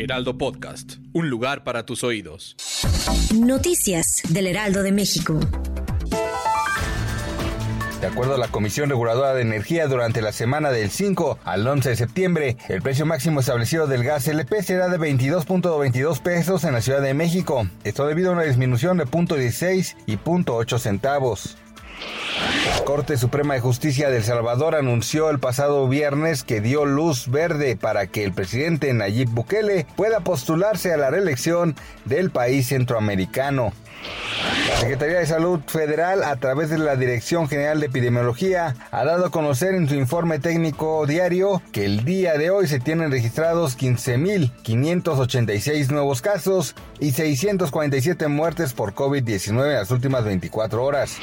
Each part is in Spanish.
Heraldo Podcast, un lugar para tus oídos. Noticias del Heraldo de México. De acuerdo a la Comisión Reguladora de Energía, durante la semana del 5 al 11 de septiembre, el precio máximo establecido del gas LP será de 22.22 pesos en la Ciudad de México. Esto debido a una disminución de 0.16 y 0.8 centavos. La Corte Suprema de Justicia de El Salvador anunció el pasado viernes que dio luz verde para que el presidente Nayib Bukele pueda postularse a la reelección del país centroamericano. Secretaría de Salud Federal, a través de la Dirección General de Epidemiología, ha dado a conocer en su informe técnico diario que el día de hoy se tienen registrados 15.586 nuevos casos y 647 muertes por COVID-19 en las últimas 24 horas.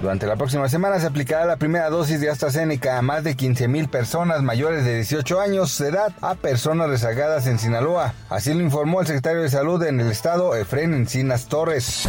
Durante la próxima semana se aplicará la primera dosis de AstraZeneca a más de 15.000 personas mayores de 18 años de edad a personas rezagadas en Sinaloa. Así lo informó el secretario de Salud en el estado, Efren Encinas Torres.